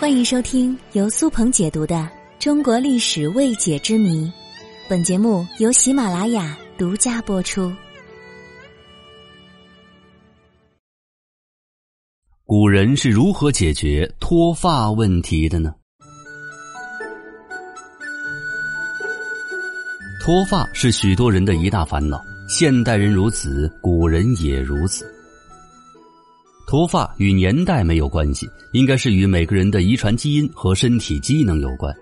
欢迎收听由苏鹏解读的《中国历史未解之谜》，本节目由喜马拉雅独家播出。古人是如何解决脱发问题的呢？脱发是许多人的一大烦恼，现代人如此，古人也如此。脱发与年代没有关系，应该是与每个人的遗传基因和身体机能有关。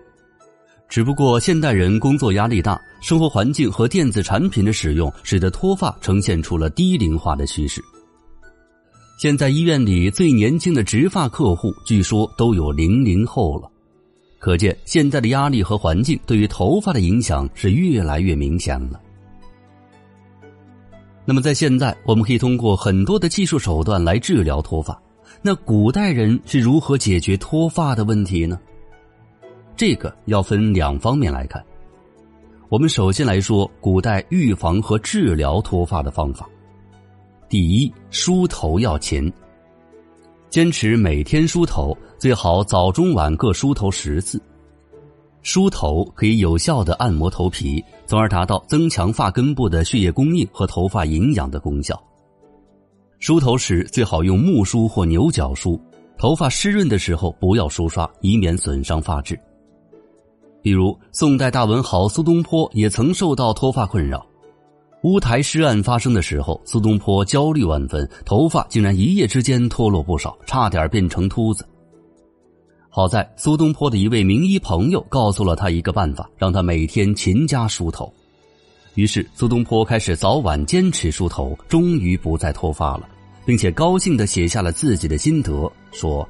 只不过现代人工作压力大，生活环境和电子产品的使用，使得脱发呈现出了低龄化的趋势。现在医院里最年轻的植发客户，据说都有零零后了，可见现在的压力和环境对于头发的影响是越来越明显了。那么，在现在，我们可以通过很多的技术手段来治疗脱发。那古代人是如何解决脱发的问题呢？这个要分两方面来看。我们首先来说古代预防和治疗脱发的方法。第一，梳头要勤，坚持每天梳头，最好早中晚各梳头十次。梳头可以有效的按摩头皮，从而达到增强发根部的血液供应和头发营养的功效。梳头时最好用木梳或牛角梳，头发湿润的时候不要梳刷，以免损伤发质。比如宋代大文豪苏东坡也曾受到脱发困扰，乌台诗案发生的时候，苏东坡焦虑万分，头发竟然一夜之间脱落不少，差点变成秃子。好在苏东坡的一位名医朋友告诉了他一个办法，让他每天勤加梳头。于是苏东坡开始早晚坚持梳头，终于不再脱发了，并且高兴地写下了自己的心得，说：“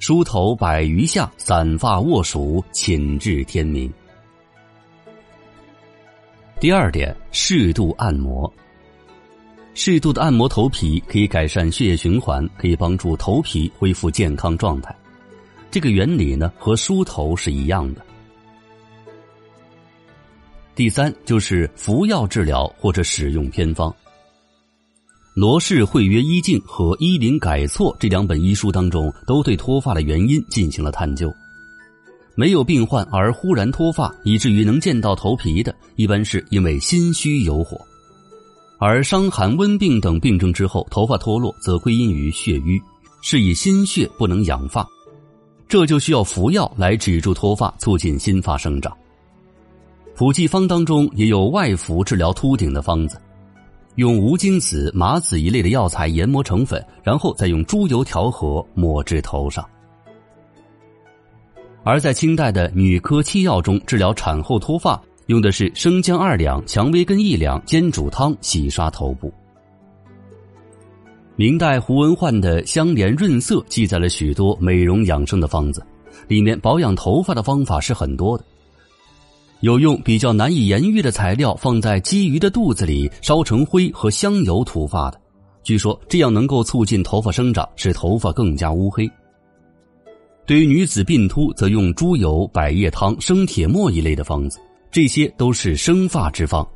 梳头百余下，散发卧熟，寝至天明。”第二点，适度按摩。适度的按摩头皮可以改善血液循环，可以帮助头皮恢复健康状态。这个原理呢，和梳头是一样的。第三就是服药治疗或者使用偏方。罗氏会约医镜和医林改错这两本医书当中，都对脱发的原因进行了探究。没有病患而忽然脱发，以至于能见到头皮的，一般是因为心虚有火；而伤寒温病等病症之后头发脱落，则归因于血瘀，是以心血不能养发。这就需要服药来止住脱发，促进新发生长。普济方当中也有外服治疗秃顶的方子，用吴荆子、麻子一类的药材研磨成粉，然后再用猪油调和抹至头上。而在清代的女科七药中，治疗产后脱发用的是生姜二两、蔷薇根一两煎煮汤洗刷头部。明代胡文焕的《香莲润色》记载了许多美容养生的方子，里面保养头发的方法是很多的。有用比较难以言喻的材料放在鲫鱼的肚子里烧成灰和香油涂发的，据说这样能够促进头发生长，使头发更加乌黑。对于女子鬓秃，则用猪油、百叶汤、生铁末一类的方子，这些都是生发之方。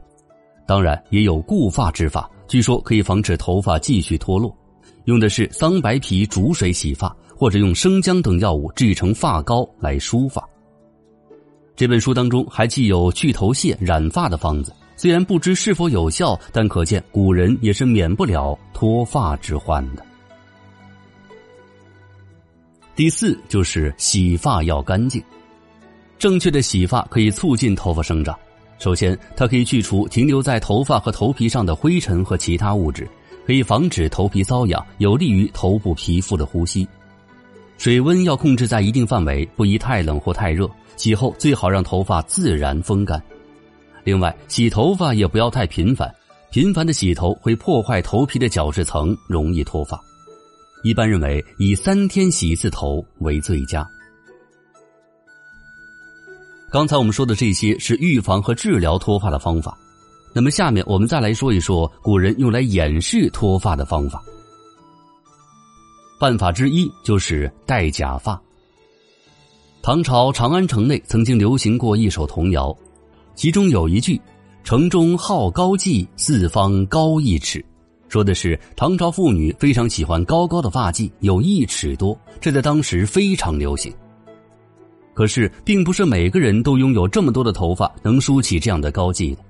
当然，也有固发之法。据说可以防止头发继续脱落，用的是桑白皮煮水洗发，或者用生姜等药物制成发膏来梳发。这本书当中还记有去头屑、染发的方子，虽然不知是否有效，但可见古人也是免不了脱发之患的。第四就是洗发要干净，正确的洗发可以促进头发生长。首先，它可以去除停留在头发和头皮上的灰尘和其他物质，可以防止头皮瘙痒，有利于头部皮肤的呼吸。水温要控制在一定范围，不宜太冷或太热。洗后最好让头发自然风干。另外，洗头发也不要太频繁，频繁的洗头会破坏头皮的角质层，容易脱发。一般认为，以三天洗一次头为最佳。刚才我们说的这些是预防和治疗脱发的方法，那么下面我们再来说一说古人用来掩饰脱发的方法。办法之一就是戴假发。唐朝长安城内曾经流行过一首童谣，其中有一句：“城中好高髻，四方高一尺。”说的是唐朝妇女非常喜欢高高的发髻，有一尺多，这在当时非常流行。可是，并不是每个人都拥有这么多的头发，能梳起这样的高髻的。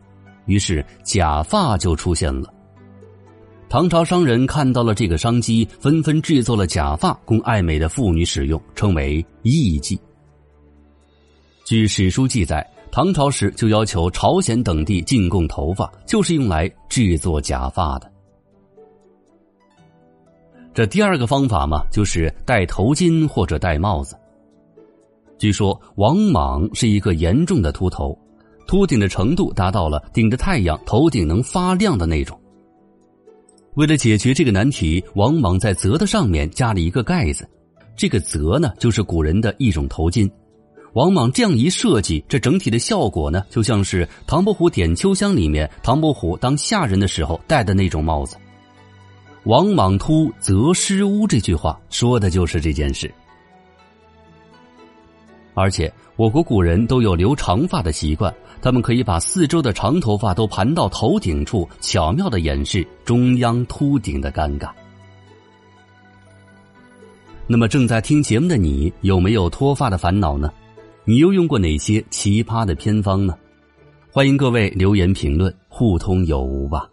于是，假发就出现了。唐朝商人看到了这个商机，纷纷制作了假发供爱美的妇女使用，称为艺妓。据史书记载，唐朝时就要求朝鲜等地进贡头发，就是用来制作假发的。这第二个方法嘛，就是戴头巾或者戴帽子。据说王莽是一个严重的秃头，秃顶的程度达到了顶着太阳头顶能发亮的那种。为了解决这个难题，王莽在泽的上面加了一个盖子，这个泽呢，就是古人的一种头巾。王莽这样一设计，这整体的效果呢，就像是唐伯虎点秋香里面唐伯虎当下人的时候戴的那种帽子。王莽秃则失乌这句话说的就是这件事。而且，我国古人都有留长发的习惯，他们可以把四周的长头发都盘到头顶处，巧妙的掩饰中央秃顶的尴尬。那么，正在听节目的你，有没有脱发的烦恼呢？你又用过哪些奇葩的偏方呢？欢迎各位留言评论，互通有无吧。